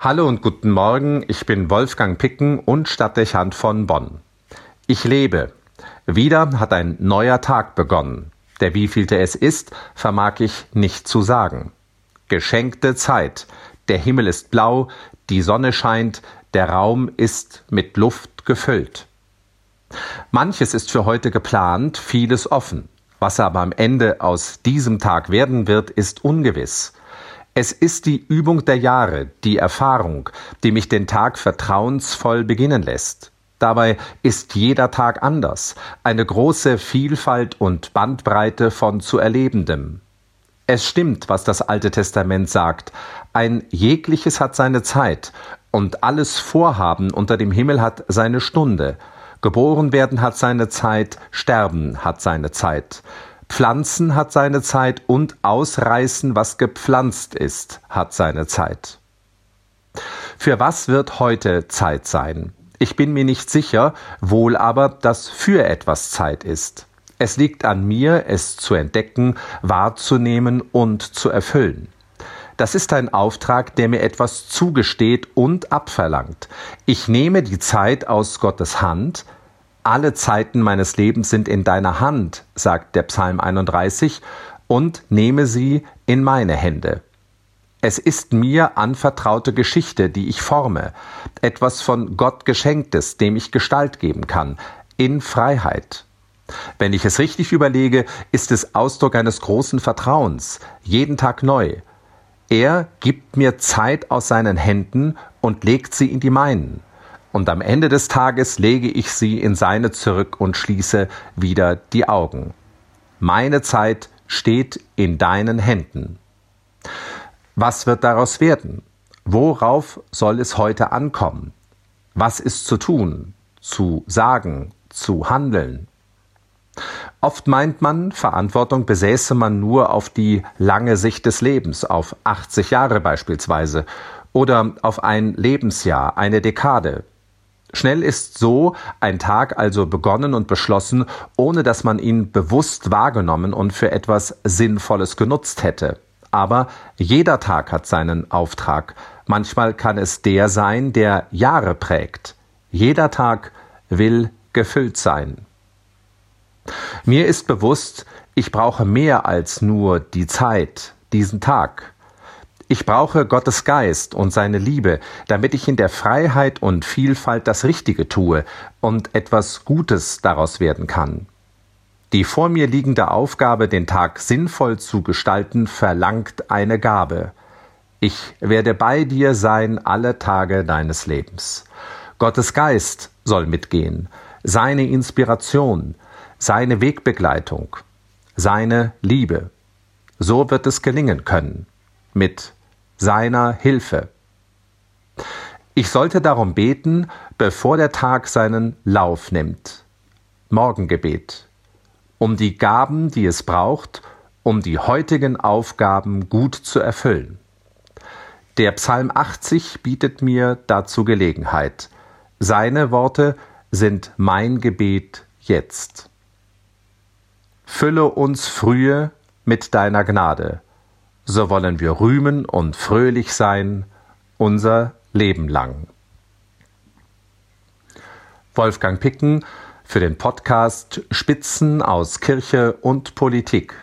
Hallo und guten Morgen, ich bin Wolfgang Picken und Stadtdechant von Bonn. Ich lebe. Wieder hat ein neuer Tag begonnen. Der wievielte es ist, vermag ich nicht zu sagen. Geschenkte Zeit. Der Himmel ist blau, die Sonne scheint, der Raum ist mit Luft gefüllt. Manches ist für heute geplant, vieles offen. Was aber am Ende aus diesem Tag werden wird, ist ungewiss. Es ist die Übung der Jahre, die Erfahrung, die mich den Tag vertrauensvoll beginnen lässt. Dabei ist jeder Tag anders, eine große Vielfalt und Bandbreite von zu Erlebendem. Es stimmt, was das Alte Testament sagt, ein jegliches hat seine Zeit, und alles Vorhaben unter dem Himmel hat seine Stunde. Geboren werden hat seine Zeit, sterben hat seine Zeit. Pflanzen hat seine Zeit und ausreißen, was gepflanzt ist, hat seine Zeit. Für was wird heute Zeit sein? Ich bin mir nicht sicher, wohl aber, dass für etwas Zeit ist. Es liegt an mir, es zu entdecken, wahrzunehmen und zu erfüllen. Das ist ein Auftrag, der mir etwas zugesteht und abverlangt. Ich nehme die Zeit aus Gottes Hand, alle Zeiten meines Lebens sind in deiner Hand, sagt der Psalm 31, und nehme sie in meine Hände. Es ist mir anvertraute Geschichte, die ich forme, etwas von Gott geschenktes, dem ich Gestalt geben kann, in Freiheit. Wenn ich es richtig überlege, ist es Ausdruck eines großen Vertrauens, jeden Tag neu. Er gibt mir Zeit aus seinen Händen und legt sie in die meinen und am Ende des Tages lege ich sie in seine zurück und schließe wieder die Augen. Meine Zeit steht in deinen Händen. Was wird daraus werden? Worauf soll es heute ankommen? Was ist zu tun, zu sagen, zu handeln? Oft meint man, Verantwortung besäße man nur auf die lange Sicht des Lebens, auf 80 Jahre beispielsweise, oder auf ein Lebensjahr, eine Dekade, Schnell ist so ein Tag also begonnen und beschlossen, ohne dass man ihn bewusst wahrgenommen und für etwas Sinnvolles genutzt hätte. Aber jeder Tag hat seinen Auftrag. Manchmal kann es der sein, der Jahre prägt. Jeder Tag will gefüllt sein. Mir ist bewusst, ich brauche mehr als nur die Zeit, diesen Tag. Ich brauche Gottes Geist und seine Liebe, damit ich in der Freiheit und Vielfalt das Richtige tue und etwas Gutes daraus werden kann. Die vor mir liegende Aufgabe, den Tag sinnvoll zu gestalten, verlangt eine Gabe. Ich werde bei dir sein alle Tage deines Lebens. Gottes Geist soll mitgehen, seine Inspiration, seine Wegbegleitung, seine Liebe. So wird es gelingen können. Mit seiner Hilfe. Ich sollte darum beten, bevor der Tag seinen Lauf nimmt. Morgengebet. Um die Gaben, die es braucht, um die heutigen Aufgaben gut zu erfüllen. Der Psalm 80 bietet mir dazu Gelegenheit. Seine Worte sind mein Gebet jetzt. Fülle uns frühe mit deiner Gnade so wollen wir rühmen und fröhlich sein unser Leben lang. Wolfgang Picken für den Podcast Spitzen aus Kirche und Politik.